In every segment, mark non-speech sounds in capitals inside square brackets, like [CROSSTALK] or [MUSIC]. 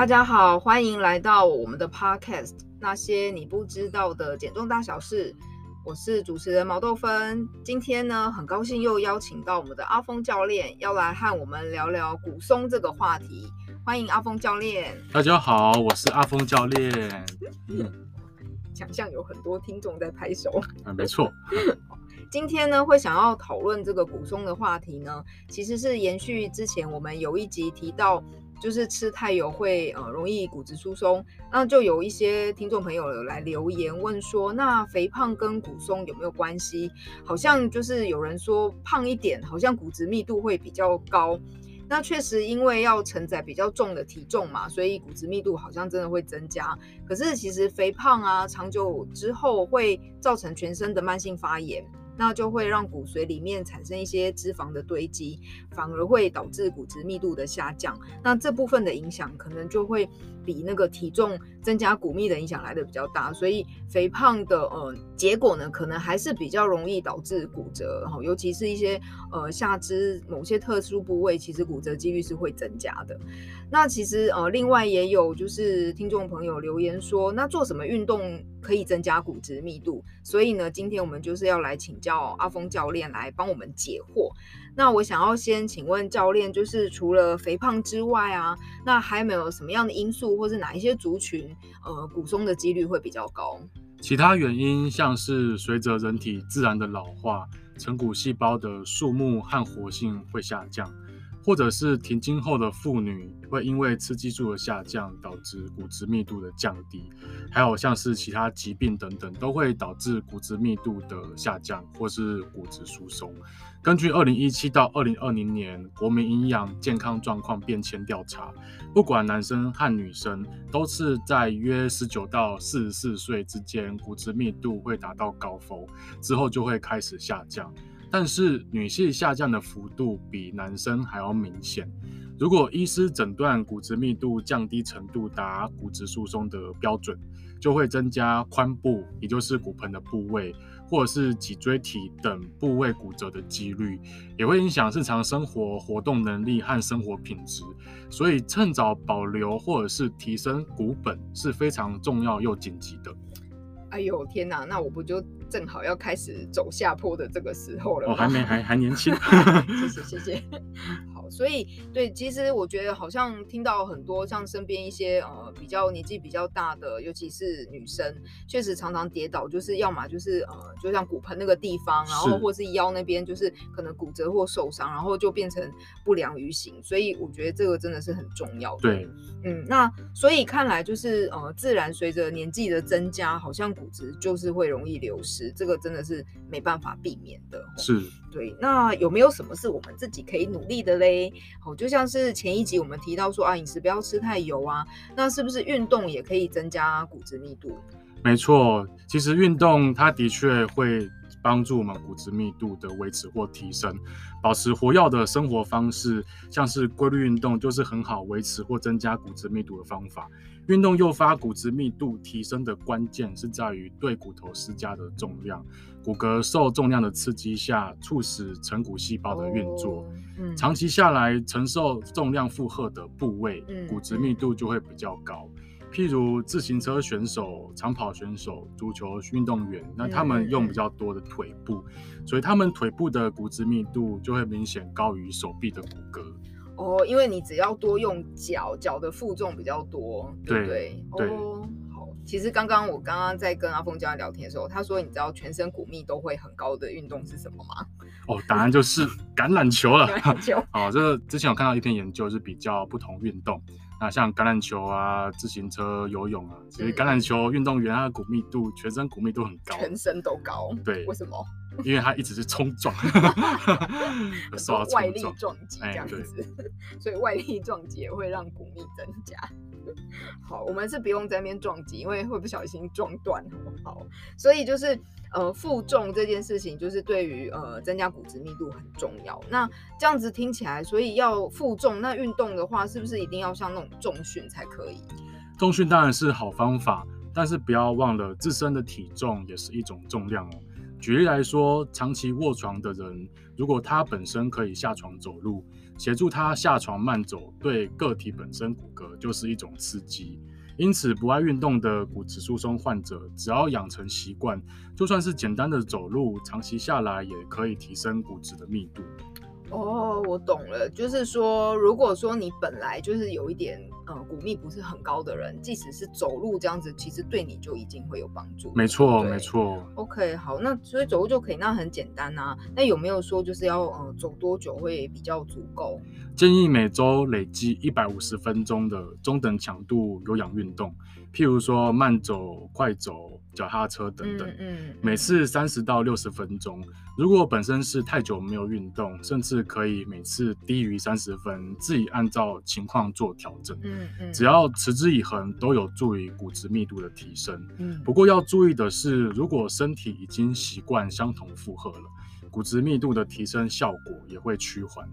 大家好，欢迎来到我们的 Podcast，那些你不知道的减重大小事。我是主持人毛豆芬，今天呢，很高兴又邀请到我们的阿峰教练，要来和我们聊聊骨松这个话题。欢迎阿峰教练。大家好，我是阿峰教练。嗯，想象有很多听众在拍手。嗯，没错。今天呢，会想要讨论这个骨松的话题呢，其实是延续之前我们有一集提到。就是吃太油会呃容易骨质疏松，那就有一些听众朋友来留言问说，那肥胖跟骨松有没有关系？好像就是有人说胖一点，好像骨质密度会比较高。那确实因为要承载比较重的体重嘛，所以骨质密度好像真的会增加。可是其实肥胖啊，长久之后会造成全身的慢性发炎。那就会让骨髓里面产生一些脂肪的堆积，反而会导致骨质密度的下降。那这部分的影响可能就会比那个体重增加骨密的影响来得比较大。所以肥胖的呃结果呢，可能还是比较容易导致骨折，哈，尤其是一些呃下肢某些特殊部位，其实骨折几率是会增加的。那其实呃另外也有就是听众朋友留言说，那做什么运动可以增加骨质密度？所以呢，今天我们就是要来请教。阿峰教练来帮我们解惑。那我想要先请问教练，就是除了肥胖之外啊，那还有没有什么样的因素，或是哪一些族群，呃，骨松的几率会比较高？其他原因像是随着人体自然的老化，成骨细胞的数目和活性会下降。或者是停经后的妇女会因为雌激素的下降导致骨质密度的降低，还有像是其他疾病等等都会导致骨质密度的下降或是骨质疏松。根据二零一七到二零二零年国民营养健康状况变迁调查，不管男生和女生都是在约十九到四十四岁之间骨质密度会达到高峰，之后就会开始下降。但是女性下降的幅度比男生还要明显。如果医师诊断骨质密度降低程度达骨质疏松的标准，就会增加髋部，也就是骨盆的部位，或者是脊椎体等部位骨折的几率，也会影响日常生活活动能力和生活品质。所以趁早保留或者是提升骨本是非常重要又紧急的。哎呦天哪，那我不就正好要开始走下坡的这个时候了吗？我、哦、还没还还年轻。谢 [LAUGHS] 谢谢谢。好，所以对，其实我觉得好像听到很多像身边一些呃比较年纪比较大的，尤其是女生，确实常常跌倒，就是要么就是呃就像骨盆那个地方，然后或是腰那边就是可能骨折或受伤，然后就变成不良于行。所以我觉得这个真的是很重要的。对，嗯，那所以看来就是呃自然随着年纪的增加，好像。骨质就是会容易流失，这个真的是没办法避免的。是，对。那有没有什么是我们自己可以努力的嘞？好，就像是前一集我们提到说啊，饮食不要吃太油啊，那是不是运动也可以增加骨质密度？没错，其实运动它的确会。帮助我们骨质密度的维持或提升，保持活跃的生活方式，像是规律运动，就是很好维持或增加骨质密度的方法。运动诱发骨质密度提升的关键是在于对骨头施加的重量，骨骼受重量的刺激下，促使成骨细胞的运作。长期下来，承受重量负荷的部位，骨质密度就会比较高。譬如自行车选手、长跑选手、足球运动员，那他们用比较多的腿部，嗯、所以他们腿部的骨质密度就会明显高于手臂的骨骼。哦，因为你只要多用脚，脚的负重比较多，对不对？对。哦，好。其实刚刚我刚刚在跟阿峰教练聊天的时候，他说，你知道全身骨密都会很高的运动是什么吗？哦，答案就是橄榄球了。橄榄球。哦，这个之前有看到一篇研究，是比较不同运动。那像橄榄球啊、自行车、游泳啊，其实橄榄球运动员他的骨密度，全身骨密度很高，全身都高。对，为什么？因为它一直是冲撞，[LAUGHS] 受到外力撞击这样子，所以外力撞击也会让骨密增加。好，我们是不用在那边撞击，因为会不小心撞断，好不好？所以就是呃负重这件事情，就是对于呃增加骨质密度很重要。那这样子听起来，所以要负重，那运动的话，是不是一定要像那种重训才可以？重训当然是好方法，但是不要忘了自身的体重也是一种重量哦。举例来说，长期卧床的人，如果他本身可以下床走路，协助他下床慢走，对个体本身骨骼就是一种刺激。因此，不爱运动的骨质疏松患者，只要养成习惯，就算是简单的走路，长期下来也可以提升骨质的密度。哦，我懂了，就是说，如果说你本来就是有一点呃骨密不是很高的人，即使是走路这样子，其实对你就已经会有帮助。没错，没错。OK，好，那所以走路就可以，那很简单啊。那有没有说就是要呃走多久会比较足够？建议每周累积一百五十分钟的中等强度有氧运动，譬如说慢走、快走。脚踏车等等，嗯，嗯，每次三十到六十分钟。如果本身是太久没有运动，甚至可以每次低于三十分，自己按照情况做调整。嗯嗯，只要持之以恒，都有助于骨质密度的提升。嗯，不过要注意的是，如果身体已经习惯相同负荷了，骨质密度的提升效果也会趋缓。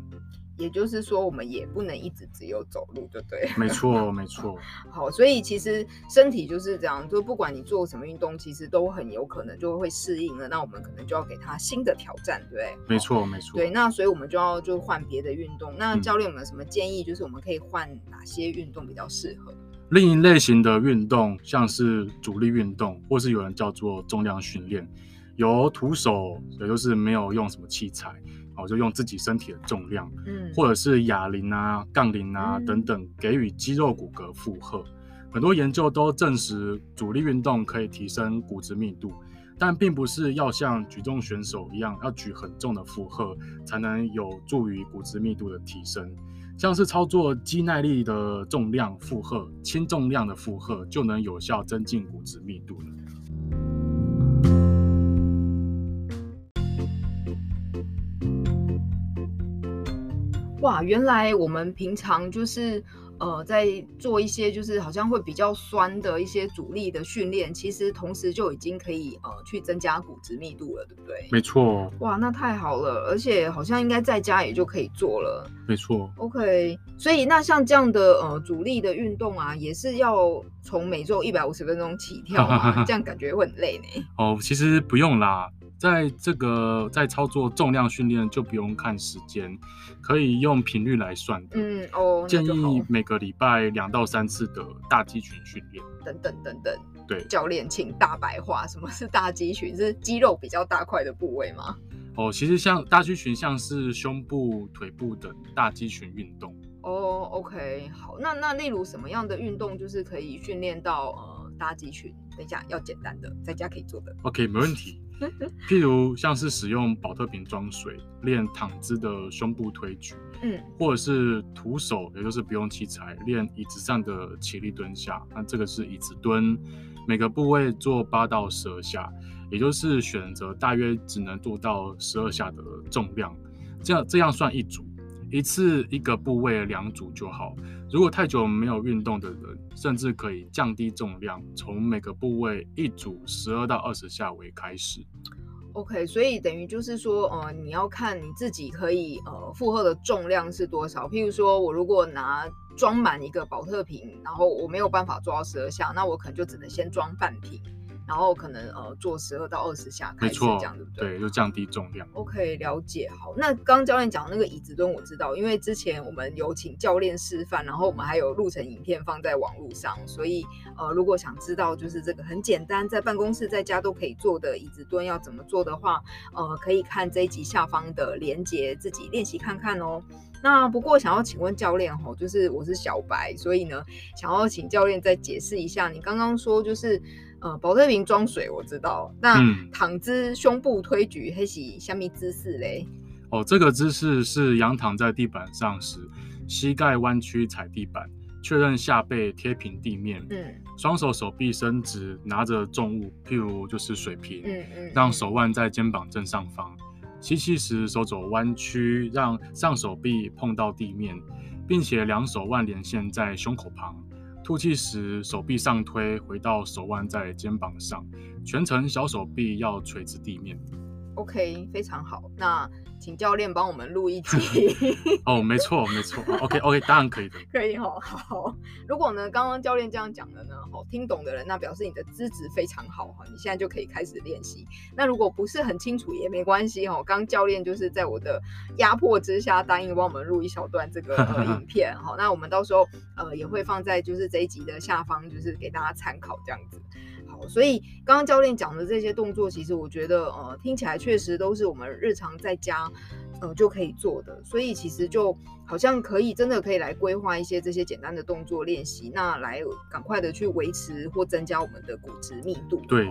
也就是说，我们也不能一直只有走路，对不对？[LAUGHS] 没错，没错。好，所以其实身体就是这样，就不管你做什么运动，其实都很有可能就会适应了。那我们可能就要给他新的挑战，对不对？没错，没错。对，那所以我们就要就换别的运动。那教练有没有什么建议？就是我们可以换哪些运动比较适合？另一类型的运动，像是阻力运动，或是有人叫做重量训练，由徒手，也就是没有用什么器材。哦，就用自己身体的重量，嗯，或者是哑铃啊、杠铃啊等等，给予肌肉骨骼负荷。很多研究都证实，阻力运动可以提升骨质密度，但并不是要像举重选手一样，要举很重的负荷才能有助于骨质密度的提升。像是操作肌耐力的重量负荷、轻重量的负荷，就能有效增进骨质密度了。哇，原来我们平常就是呃在做一些就是好像会比较酸的一些阻力的训练，其实同时就已经可以呃去增加骨质密度了，对不对？没错。哇，那太好了，而且好像应该在家也就可以做了。没错。OK，所以那像这样的呃阻力的运动啊，也是要从每周一百五十分钟起跳吗？[LAUGHS] 这样感觉会很累呢。哦，其实不用啦。在这个在操作重量训练就不用看时间，可以用频率来算的。嗯哦，建议每个礼拜两到三次的大肌群训练。等等等等，对，教练请大白话，什么是大肌群？是肌肉比较大块的部位吗？哦，其实像大肌群像是胸部、腿部等大肌群运动。哦，OK，好，那那例如什么样的运动就是可以训练到呃大肌群？等一下，要简单的，在家可以做的。OK，没问题。[LAUGHS] 譬如像是使用宝特瓶装水练躺姿的胸部推举，嗯，或者是徒手，也就是不用器材练椅子上的起立蹲下，那这个是椅子蹲，每个部位做八到十二下，也就是选择大约只能做到十二下的重量，这样这样算一组。一次一个部位两组就好。如果太久没有运动的人，甚至可以降低重量，从每个部位一组十二到二十下为开始。OK，所以等于就是说，呃，你要看你自己可以呃负荷的重量是多少。譬如说我如果拿装满一个保特瓶，然后我没有办法做到十二下，那我可能就只能先装半瓶。然后可能呃做十二到二十下开始这样，对不对？对，就降低重量。OK，了解。好，那刚刚教练讲的那个椅子蹲我知道，因为之前我们有请教练示范，然后我们还有录成影片放在网络上，所以呃如果想知道就是这个很简单，在办公室在家都可以做的椅子蹲要怎么做的话，呃可以看这一集下方的连接，自己练习看看哦。那不过想要请问教练吼，就是我是小白，所以呢想要请教练再解释一下，你刚刚说就是。呃，保特瓶装水我知道，那躺姿胸部推举还是什么姿势嘞？哦，这个姿势是仰躺在地板上时，膝盖弯曲踩地板，确认下背贴平地面，嗯，双手手臂伸直，拿着重物，譬如就是水瓶，嗯嗯，让手腕在肩膀正上方，吸气时手肘弯曲，让上手臂碰到地面，并且两手腕连线在胸口旁。吐气时，手臂上推，回到手腕在肩膀上，全程小手臂要垂直地面。OK，非常好。那请教练帮我们录一集。[LAUGHS] 哦，没错，没错。OK，OK，当然可以的。[LAUGHS] 可以哦，好。如果呢，刚刚教练这样讲的呢，哦，听懂的人，那表示你的资质非常好哈，你现在就可以开始练习。那如果不是很清楚也没关系哦，刚教练就是在我的压迫之下答应帮我们录一小段这个、呃、影片哈。那我们到时候呃也会放在就是这一集的下方，就是给大家参考这样子。好，所以刚刚教练讲的这些动作，其实我觉得呃听起来确实都是我们日常在家。呃，就可以做的，所以其实就好像可以真的可以来规划一些这些简单的动作练习，那来赶快的去维持或增加我们的骨质密度。对，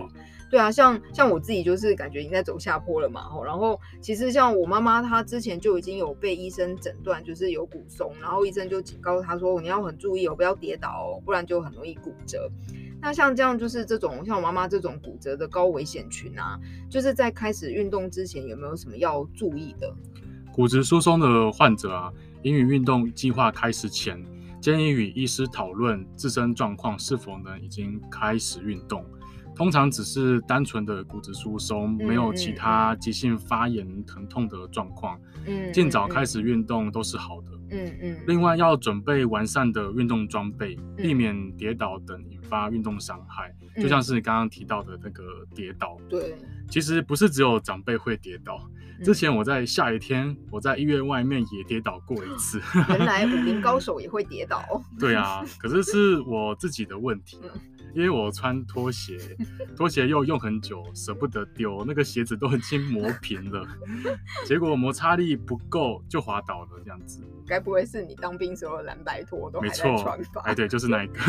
对啊，像像我自己就是感觉已经在走下坡了嘛，然后其实像我妈妈她之前就已经有被医生诊断就是有骨松，然后医生就警告她说，你要很注意哦，不要跌倒哦，不然就很容易骨折。那像这样就是这种像我妈妈这种骨折的高危险群啊，就是在开始运动之前有没有什么要注意的？骨质疏松的患者啊，应于运动计划开始前，建议与医师讨论自身状况是否能已经开始运动。通常只是单纯的骨质疏松，没有其他急性发炎、疼痛的状况，嗯，尽早开始运动都是好的。嗯嗯。另外要准备完善的运动装备，避免跌倒等引发运动伤害。就像是你刚刚提到的那个跌倒，对，其实不是只有长辈会跌倒。之前我在下雨天，我在医院外面也跌倒过一次。原来 [LAUGHS] 武林高手也会跌倒。对啊，可是是我自己的问题。因为我穿拖鞋，拖鞋又用很久，舍不得丢，那个鞋子都已经磨平了，[LAUGHS] 结果摩擦力不够就滑倒了，这样子。该不会是你当兵时候的蓝白拖都还在穿吧？哎，对，就是那一个。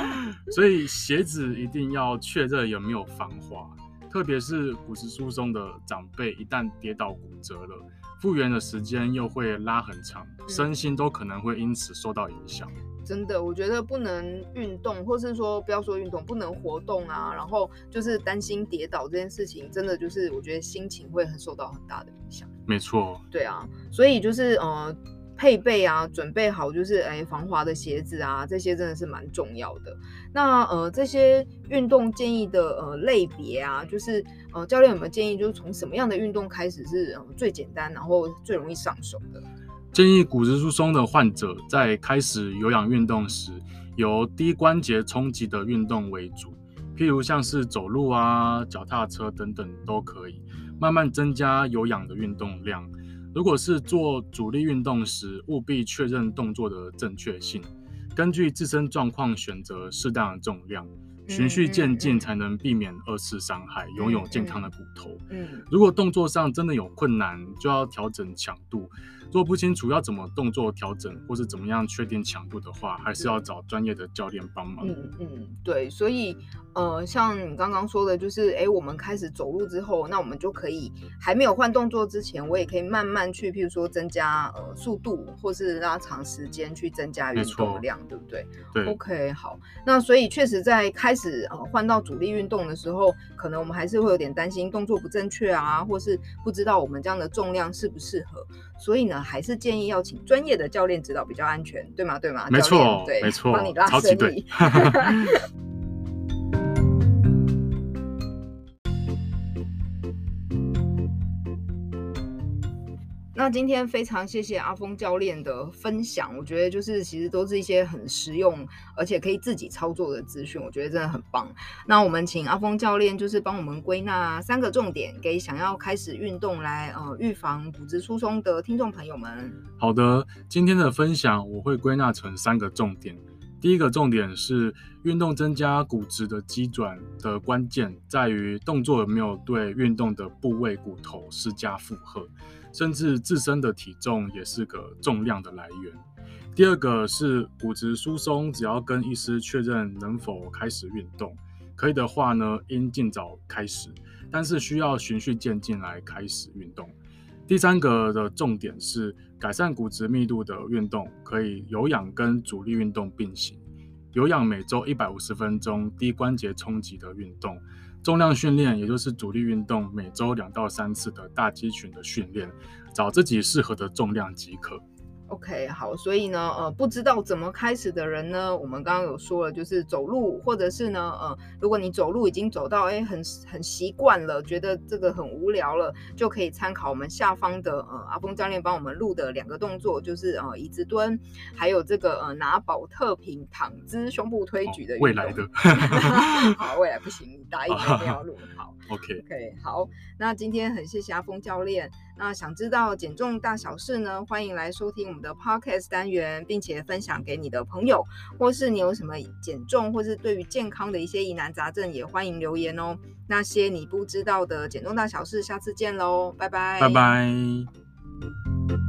[LAUGHS] 所以鞋子一定要确认有没有防滑，特别是骨质疏松的长辈，一旦跌倒骨折了，复原的时间又会拉很长，身心都可能会因此受到影响。真的，我觉得不能运动，或是说不要说运动，不能活动啊，然后就是担心跌倒这件事情，真的就是我觉得心情会很受到很大的影响。没错，对啊，所以就是呃配备啊，准备好就是哎防滑的鞋子啊，这些真的是蛮重要的。那呃这些运动建议的呃类别啊，就是呃教练有没有建议，就是从什么样的运动开始是最简单，然后最容易上手的？建议骨质疏松的患者在开始有氧运动时，由低关节冲击的运动为主，譬如像是走路啊、脚踏车等等都可以，慢慢增加有氧的运动量。如果是做阻力运动时，务必确认动作的正确性，根据自身状况选择适当的重量，循序渐进才能避免二次伤害，拥有健康的骨头。如果动作上真的有困难，就要调整强度。做不清楚要怎么动作调整，或是怎么样确定强度的话，还是要找专业的教练帮忙。嗯嗯，对，所以呃，像你刚刚说的，就是哎，我们开始走路之后，那我们就可以还没有换动作之前，我也可以慢慢去，譬如说增加呃速度，或是拉长时间去增加运动量，对不对？对。OK，好。那所以确实在开始呃换到主力运动的时候，可能我们还是会有点担心动作不正确啊，或是不知道我们这样的重量适不适合。所以呢，还是建议要请专业的教练指导比较安全，对吗？对吗？没错，对，没错，帮你拉伸力。[LAUGHS] 那今天非常谢谢阿峰教练的分享，我觉得就是其实都是一些很实用，而且可以自己操作的资讯，我觉得真的很棒。那我们请阿峰教练就是帮我们归纳三个重点，给想要开始运动来呃预防骨质疏松的听众朋友们。好的，今天的分享我会归纳成三个重点。第一个重点是运动增加骨质的机转的关键在于动作有没有对运动的部位骨头施加负荷。甚至自身的体重也是个重量的来源。第二个是骨质疏松，只要跟医师确认能否开始运动，可以的话呢，应尽早开始，但是需要循序渐进来开始运动。第三个的重点是改善骨质密度的运动，可以有氧跟阻力运动并行。有氧每周一百五十分钟低关节冲击的运动。重量训练，也就是阻力运动，每周两到三次的大肌群的训练，找自己适合的重量即可。OK，好，所以呢，呃，不知道怎么开始的人呢，我们刚刚有说了，就是走路，或者是呢，呃，如果你走路已经走到哎很很习惯了，觉得这个很无聊了，就可以参考我们下方的呃阿峰教练帮我们录的两个动作，就是呃椅子蹲，还有这个呃拿宝特瓶躺姿胸部推举的。未来的 [LAUGHS] [LAUGHS] 好，未来不行，你答应一定要录好。[LAUGHS] OK OK，好，那今天很谢谢阿峰教练。那想知道减重大小事呢？欢迎来收听我们的 Podcast 单元，并且分享给你的朋友，或是你有什么减重，或是对于健康的一些疑难杂症，也欢迎留言哦。那些你不知道的减重大小事，下次见喽，拜拜，拜拜。